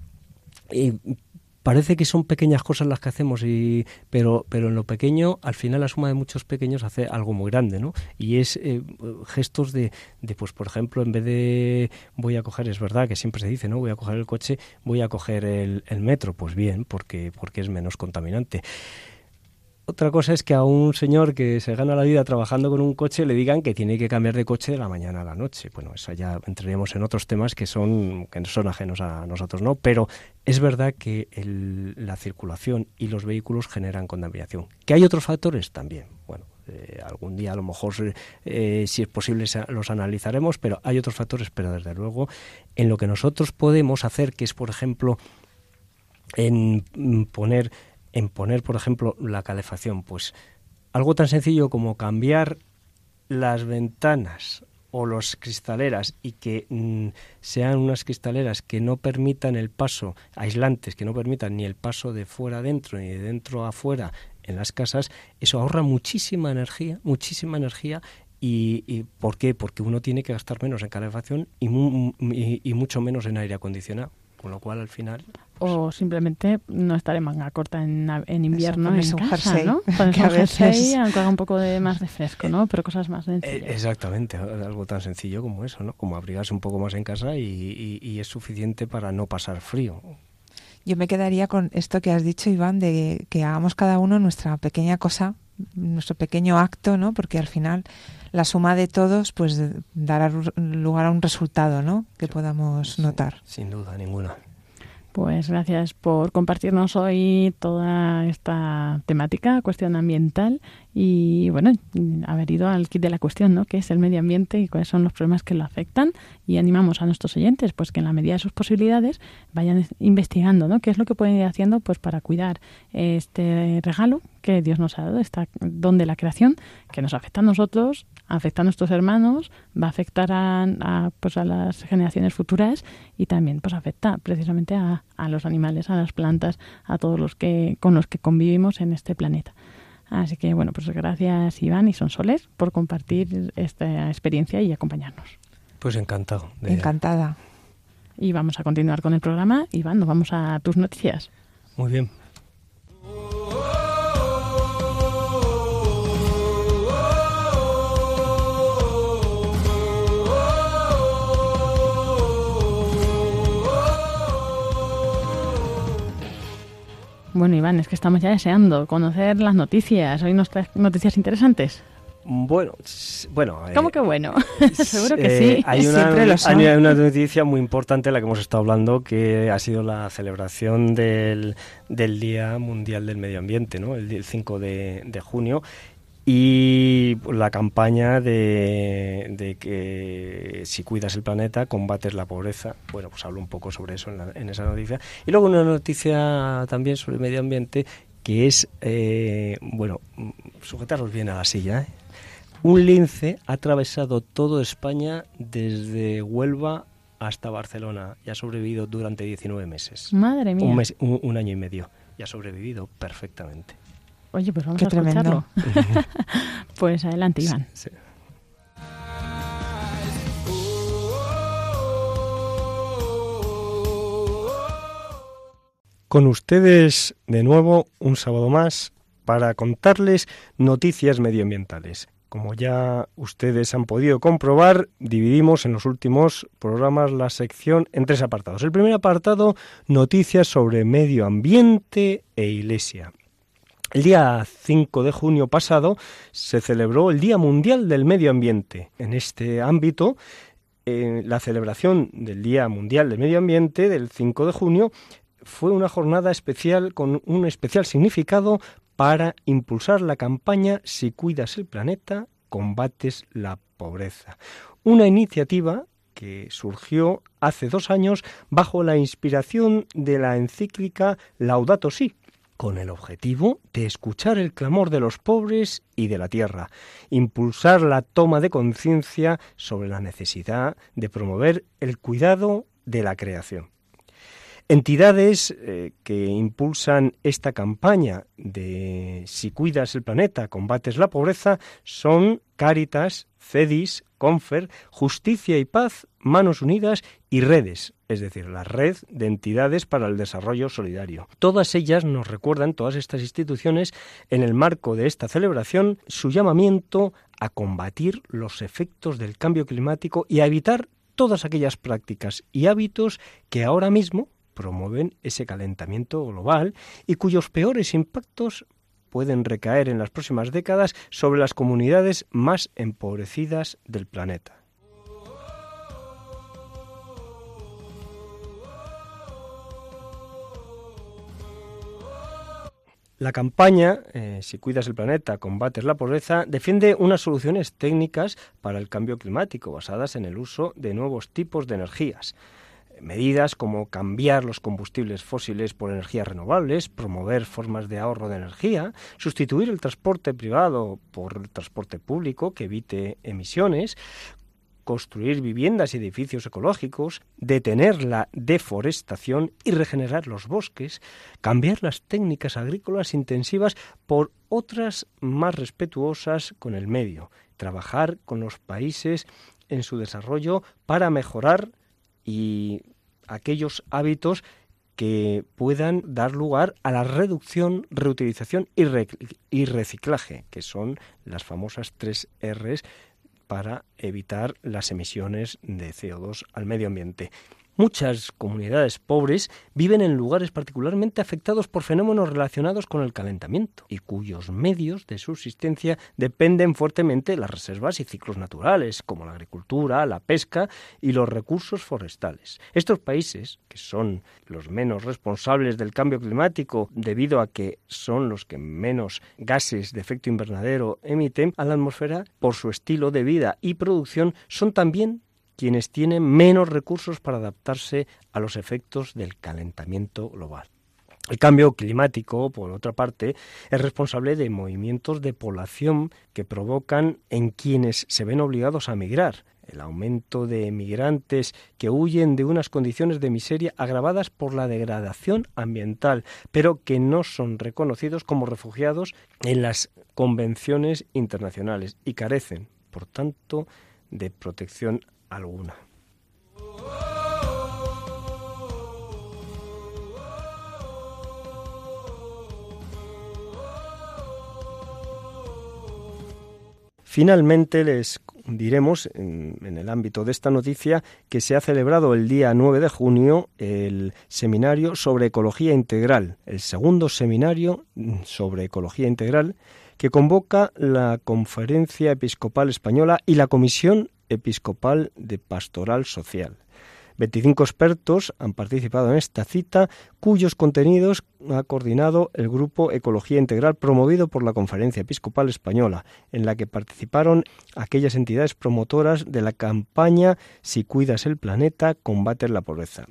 parece que son pequeñas cosas las que hacemos, y, pero, pero en lo pequeño, al final la suma de muchos pequeños hace algo muy grande, ¿no? Y es eh, gestos de, de, pues por ejemplo, en vez de voy a coger, es verdad que siempre se dice, ¿no? Voy a coger el coche, voy a coger el, el metro, pues bien, porque, porque es menos contaminante. Otra cosa es que a un señor que se gana la vida trabajando con un coche le digan que tiene que cambiar de coche de la mañana a la noche. Bueno, eso ya entraríamos en otros temas que son, que son ajenos a nosotros, ¿no? Pero es verdad que la circulación y los vehículos generan contaminación. ¿Que hay otros factores? También. Bueno, eh, algún día a lo mejor, eh, si es posible, los analizaremos, pero hay otros factores, pero desde luego en lo que nosotros podemos hacer, que es, por ejemplo, en poner en poner, por ejemplo, la calefacción? Pues algo tan sencillo como cambiar las ventanas o las cristaleras y que mm, sean unas cristaleras que no permitan el paso, aislantes, que no permitan ni el paso de fuera adentro ni de dentro afuera en las casas, eso ahorra muchísima energía, muchísima energía y, ¿por qué? Porque uno tiene que gastar menos en calefacción y, y, y mucho menos en aire acondicionado. Con lo cual, al final... O simplemente no estar en manga corta en, en invierno Eso, en un casa, jersey, ¿no? a veces- jersey, aunque haga un poco de más de fresco, ¿no? Pero cosas más Eh, sencillas. exactamente, algo tan sencillo como eso, ¿no? Como abrigarse un poco más en casa y, y- y es suficiente para no pasar frío. Yo me quedaría con esto que has dicho, Iván, de que hagamos cada uno nuestra pequeña cosa, nuestro pequeño acto, ¿no? Porque al final la suma de todos, pues dará lugar a un resultado, ¿no? Que podamos notar. Sin duda ninguna. Pues gracias por compartirnos hoy toda esta temática, cuestión ambiental y bueno, haber ido al kit de la cuestión, ¿no? Que es el medio ambiente y cuáles son los problemas que lo afectan y animamos a nuestros oyentes pues que en la medida de sus posibilidades vayan investigando, ¿no? ¿Qué es lo que pueden ir haciendo pues para cuidar este regalo que Dios nos ha dado, esta don de la creación que nos afecta a nosotros, afecta a nuestros hermanos, va a afectar a, a, pues a las generaciones futuras y también pues afecta precisamente a, a los animales, a las plantas, a todos los que con los que convivimos en este planeta. Así que bueno, pues gracias Iván y Sonsoles por compartir esta experiencia y acompañarnos. Pues encantado. de- Encantada. Y vamos a continuar con el programa. Iván, nos vamos a tus noticias. Muy bien. Bueno, Iván, es que estamos ya deseando conocer las noticias. Hoy nos traes noticias interesantes. Bueno, bueno. eh, ¿Cómo que bueno? Seguro que eh, sí. Hay una, hay una noticia muy importante de la que hemos estado hablando, que ha sido la celebración del, del Día Mundial del Medio Ambiente, ¿no? el, día- el 5 de, de junio, y la campaña de, de que si cuidas el planeta, combates la pobreza. Bueno, pues hablo un poco sobre eso en, la- en esa noticia. Y luego una noticia también sobre el medio ambiente, que es, eh, bueno, sujetaros bien a la silla, ¿eh? Un lince ha atravesado todo España desde Huelva hasta Barcelona y ha sobrevivido durante 19 meses. Madre mía. Un, mes- un- un año y medio. Y ha sobrevivido perfectamente. Oye, pues vamos Qué a escucharlo. tremendo. pues adelante, Iván. Sí. Con ustedes de nuevo un sábado más para contarles noticias medioambientales. Como ya ustedes han podido comprobar, dividimos en los últimos programas la sección en tres apartados. El primer apartado, noticias sobre medio ambiente e iglesia. El día 5 de junio pasado se celebró el Día Mundial del Medio Ambiente. En este ámbito, eh, la celebración del Día Mundial del Medio Ambiente del 5 de junio fue una jornada especial con un especial significado para impulsar la campaña Si cuidas el planeta, combates la pobreza. Una iniciativa que surgió hace dos años bajo la inspiración de la encíclica Laudato Si, con el objetivo de escuchar el clamor de los pobres y de la tierra, impulsar la toma de conciencia sobre la necesidad de promover el cuidado de la creación. Entidades eh, que impulsan esta campaña de Si cuidas el planeta, combates la pobreza, son Cáritas, CEDIS, CONFER, Justicia y Paz, Manos Unidas y Redes, es decir, la red de entidades para el desarrollo solidario. Todas ellas nos recuerdan, todas estas instituciones, en el marco de esta celebración, su llamamiento a combatir los efectos del cambio climático y a evitar todas aquellas prácticas y hábitos que ahora mismo promueven ese calentamiento global y cuyos peores impactos pueden recaer en las próximas décadas sobre las comunidades más empobrecidas del planeta. La campaña eh, Si cuidas el planeta, combates la pobreza defiende unas soluciones técnicas para el cambio climático basadas en el uso de nuevos tipos de energías. Medidas como cambiar los combustibles fósiles por energías renovables, promover formas de ahorro de energía, sustituir el transporte privado por el transporte público que evite emisiones, construir viviendas y edificios ecológicos, detener la deforestación y regenerar los bosques, cambiar las técnicas agrícolas intensivas por otras más respetuosas con el medio, trabajar con los países en su desarrollo para mejorar y aquellos hábitos que puedan dar lugar a la reducción, reutilización y, reciclaje, que son las famosas tres Rs para evitar las emisiones de CO2 al medio ambiente. Muchas comunidades pobres viven en lugares particularmente afectados por fenómenos relacionados con el calentamiento y cuyos medios de subsistencia dependen fuertemente de las reservas y ciclos naturales, como la agricultura, la pesca y los recursos forestales. Estos países, que son los menos responsables del cambio climático debido a que son los que menos gases de efecto invernadero emiten a la atmósfera por su estilo de vida y producción, son también quienes tienen menos recursos para adaptarse a los efectos del calentamiento global. El cambio climático, por otra parte, es responsable de movimientos de población que provocan en quienes se ven obligados a migrar. El aumento de migrantes que huyen de unas condiciones de miseria agravadas por la degradación ambiental, pero que no son reconocidos como refugiados en las convenciones internacionales y carecen, por tanto, de protección alguna. Finalmente les diremos en, el ámbito de esta noticia que se ha celebrado el día 9 de junio el seminario sobre ecología integral, el segundo seminario sobre ecología integral que convoca la Conferencia Episcopal Española y la Comisión Episcopal de Pastoral Social. 25 expertos han participado en esta cita, cuyos contenidos ha coordinado el Grupo Ecología Integral promovido por la Conferencia Episcopal Española, en la que participaron aquellas entidades promotoras de la campaña Si cuidas el planeta, combates la pobreza.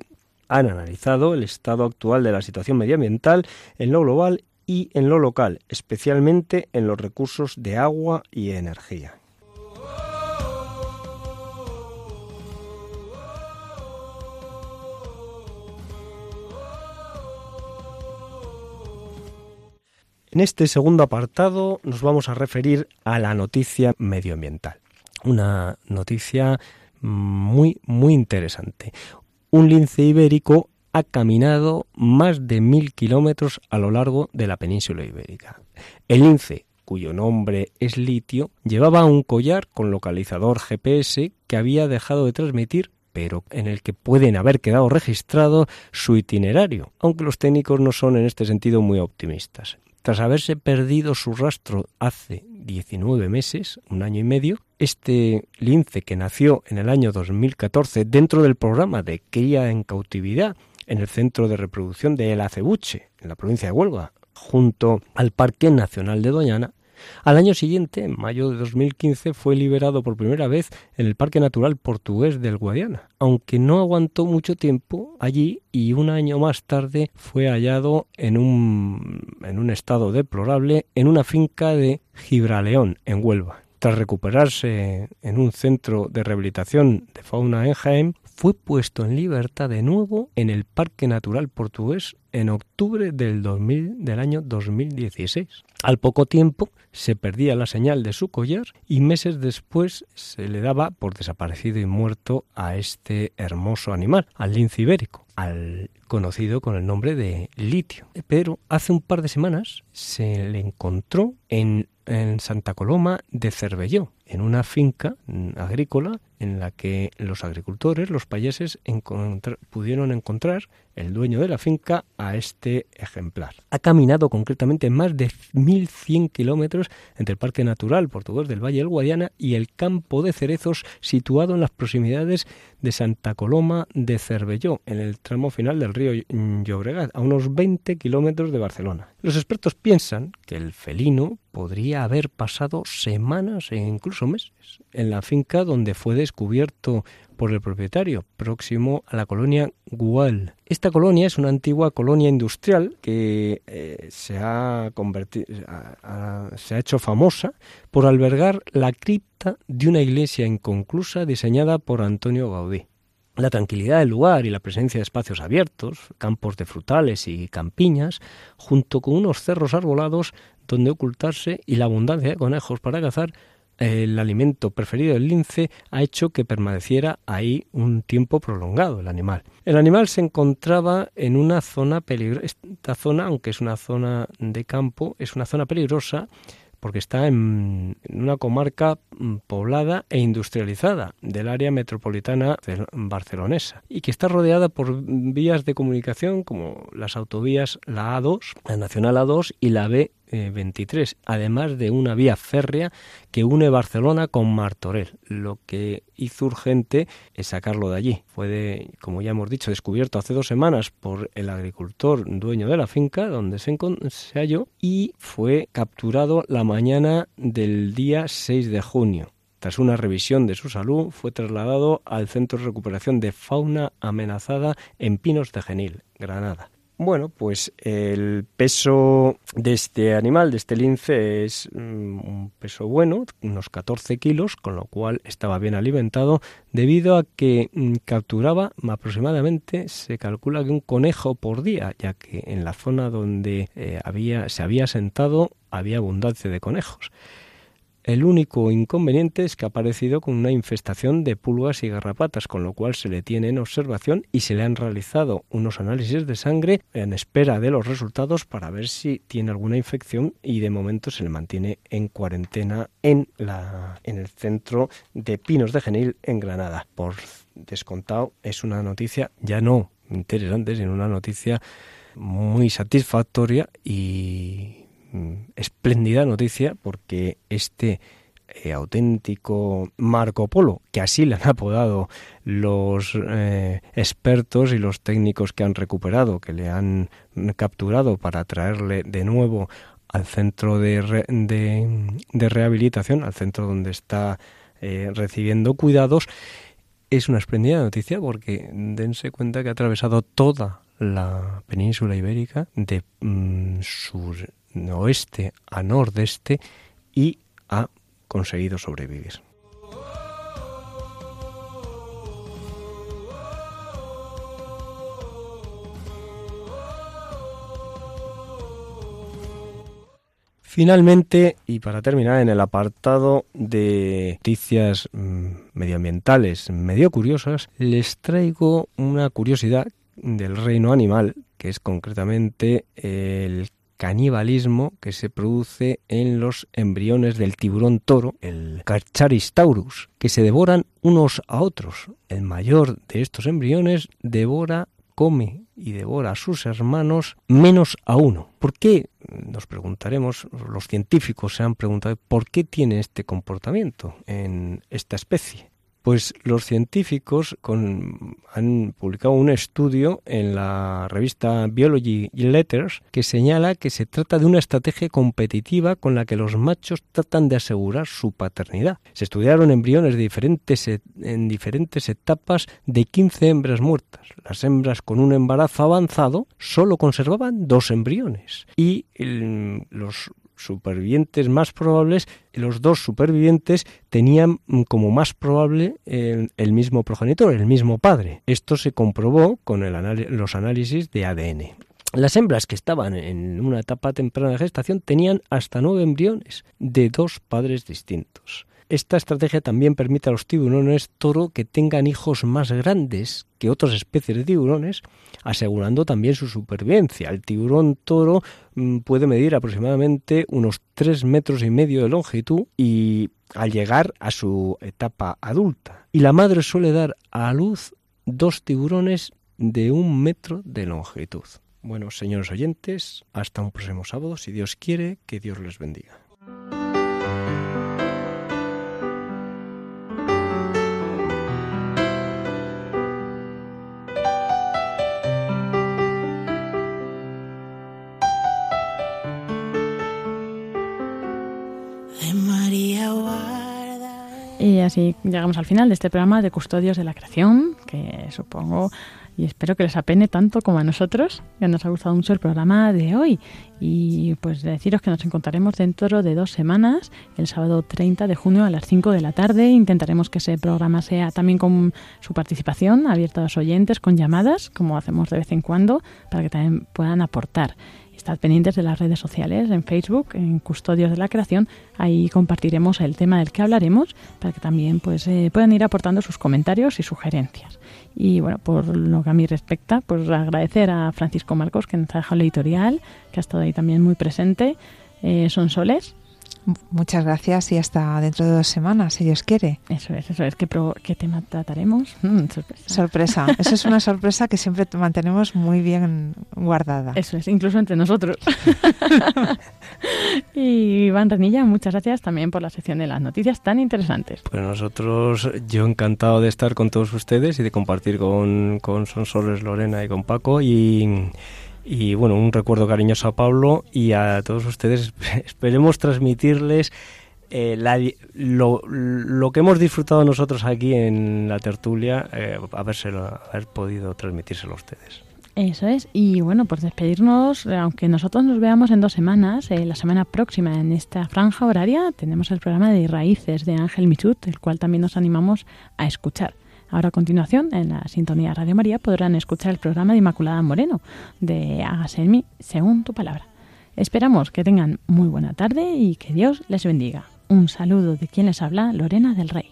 Han analizado el estado actual de la situación medioambiental en lo global y en lo local, especialmente en los recursos de agua y energía. En este segundo apartado nos vamos a referir a la noticia medioambiental. Una noticia muy, muy interesante. Un lince ibérico ha caminado más de mil kilómetros a lo largo de la península ibérica. El lince, cuyo nombre es litio, llevaba un collar con localizador GPS que había dejado de transmitir pero en el que pueden haber quedado registrado su itinerario, aunque los técnicos no son en este sentido muy optimistas. Tras haberse perdido su rastro hace 19 meses, un año y medio, este lince que nació en el año 2014 dentro del programa de cría en cautividad en el centro de reproducción de El Acebuche, en la provincia de Huelva, junto al Parque Nacional de Doñana, al año siguiente, en mayo de 2015, fue liberado por primera vez en el Parque Natural Portugués del Guadiana, aunque no aguantó mucho tiempo allí y un año más tarde fue hallado en un, en un estado deplorable en una finca de Gibraleón, en Huelva. Tras recuperarse en un centro de rehabilitación de fauna en Jaén, fue puesto en libertad de nuevo en el Parque Natural Portugués en octubre del, 2000, del año 2016. Al poco tiempo se perdía la señal de su collar y meses después se le daba por desaparecido y muerto a este hermoso animal, al lince ibérico, al conocido con el nombre de litio. Pero hace un par de semanas se le encontró en, en Santa Coloma de Cervelló, en una finca agrícola en la que los agricultores, los payeses, pudieron encontrar el dueño de la finca a este ejemplar. Ha caminado concretamente más de 1.100 kilómetros entre el Parque Natural Portugués del Valle del Guadiana y el campo de cerezos situado en las proximidades de Santa Coloma de Cervelló, en el tramo final del río Llobregat, a unos 20 kilómetros de Barcelona. Los expertos piensan que el felino podría haber pasado semanas e incluso meses en la finca donde fue descubierto por el propietario, próximo a la colonia Gual. Esta colonia es una antigua colonia industrial que eh, se, ha convertido, se ha hecho famosa por albergar la cripta de una iglesia inconclusa diseñada por Antonio Gaudí. La tranquilidad del lugar y la presencia de espacios abiertos, campos de frutales y campiñas, junto con unos cerros arbolados donde ocultarse y la abundancia de conejos para cazar, el alimento preferido del lince ha hecho que permaneciera ahí un tiempo prolongado el animal. El animal se encontraba en una zona peligrosa. Esta zona, aunque es una zona de campo, es una zona peligrosa porque está en, una comarca mm, poblada e industrializada del área metropolitana barcelonesa y que está rodeada por vías de comunicación como las autovías la A2, la Nacional A2 y la B 23, además de una vía férrea que une Barcelona con Martorell. Lo que hizo urgente es sacarlo de allí. Fue, como ya hemos dicho, descubierto hace dos semanas por el agricultor dueño de la finca donde se, se halló y fue capturado la mañana del día 6 de junio. Tras una revisión de su salud, fue trasladado al Centro de Recuperación de Fauna Amenazada en Pinos de Genil, Granada. Bueno, pues el peso de este animal, de este lince, es mm, un peso bueno, unos 14 kilos, con lo cual estaba bien alimentado, debido a que mm, capturaba aproximadamente, se calcula que un conejo por día, ya que en la zona donde eh, había, se había sentado había abundancia de conejos. El único inconveniente es que ha aparecido con una infestación de pulgas y garrapatas, con lo cual se le tiene en observación y se le han realizado unos análisis de sangre en espera de los resultados para ver si tiene alguna infección y de momento se le mantiene en cuarentena en, la, en el centro de Pinos de Genil en Granada. Por descontado es una noticia ya no interesante, sino una noticia muy satisfactoria y espléndida noticia porque este eh, auténtico Marco Polo, que así le han apodado los eh, expertos y los técnicos que han recuperado, que le han capturado para traerle de nuevo al centro de, de, rehabilitación, al centro donde está eh, recibiendo cuidados, es una espléndida noticia porque dense cuenta que ha atravesado toda la península ibérica de mm, sur oeste a nordeste y ha conseguido sobrevivir. Finalmente, y para terminar en el apartado de noticias mm, medioambientales medio curiosas, les traigo una curiosidad del reino animal, que es concretamente el canibalismo que se produce en los embriones del tiburón toro, el Carcharistaurus, que se devoran unos a otros. El mayor de estos embriones devora, come y devora a sus hermanos menos a uno. ¿Por qué? Nos preguntaremos, los científicos se han preguntado, ¿por qué tiene este comportamiento en esta especie? Pues los científicos han publicado un estudio en la revista Biology Letters que señala que se trata de una estrategia competitiva con la que los machos tratan de asegurar su paternidad. Se estudiaron embriones diferentes, e, en diferentes etapas de 15 hembras muertas. Las hembras con un embarazo avanzado solo conservaban dos embriones y los supervivientes más probables, los dos supervivientes tenían mm, como más probable el, mismo progenitor, el mismo padre. Esto se comprobó con los análisis de ADN. Las hembras que estaban en una etapa temprana de gestación tenían hasta nueve embriones de dos padres distintos. Esta estrategia también permite a los tiburones toro que tengan hijos más grandes que otras especies de tiburones, asegurando también su supervivencia. El tiburón toro mm, puede medir aproximadamente unos tres metros y medio de longitud y al llegar a su etapa adulta. Y la madre suele dar a luz dos tiburones de un metro de longitud. Bueno, señores oyentes, hasta un próximo sábado, si Dios quiere, que Dios les bendiga. Y así llegamos al final de este programa de Custodios de la Creación, que supongo y espero que les apene tanto como a nosotros, que nos ha gustado mucho el programa de hoy. Y pues deciros que nos encontraremos dentro de dos semanas, el sábado 30 de junio a las 5 de la tarde. Intentaremos que ese programa sea también con su participación, abierto a los oyentes, con llamadas, como hacemos de vez en cuando, para que también puedan aportar. Pendientes de las redes sociales, en Facebook, en Custodios de la Creación. Ahí compartiremos el tema del que hablaremos para que también pues, eh, puedan ir aportando sus comentarios y sugerencias. Y bueno, por lo que a mí respecta, pues agradecer a Francisco Marcos que nos ha dejado la editorial, que ha estado ahí también muy presente. Eh, son soles, Muchas gracias y hasta dentro de dos semanas, si Dios quiere. Eso es, eso es. ¿Qué, qué tema trataremos? Mm, sorpresa. Sorpresa. Eso es una sorpresa que siempre mantenemos muy bien guardada. Eso es, incluso entre nosotros. y Iván Renilla, muchas gracias también por la sección de las noticias tan interesantes. Pues nosotros, yo encantado de estar con todos ustedes y de compartir con, con Sonsoles Lorena y con Paco y y bueno, un recuerdo cariñoso a Pablo y a todos ustedes. Esperemos transmitirles eh, lo, lo, que hemos disfrutado nosotros aquí en la tertulia, eh, haber podido transmitírselo a ustedes. Eso es. Y bueno, pues despedirnos, aunque nosotros nos veamos en dos semanas, eh, la semana próxima en esta franja horaria tenemos el programa de Raíces de Ángel Michut, el cual también nos animamos a escuchar. Ahora a continuación, en la sintonía Radio María, podrán escuchar el programa de Inmaculada Moreno, de Hágase en mí, según tu palabra. Esperamos que tengan muy buena tarde y que Dios les bendiga. Un saludo de quien les habla, Lorena del Rey.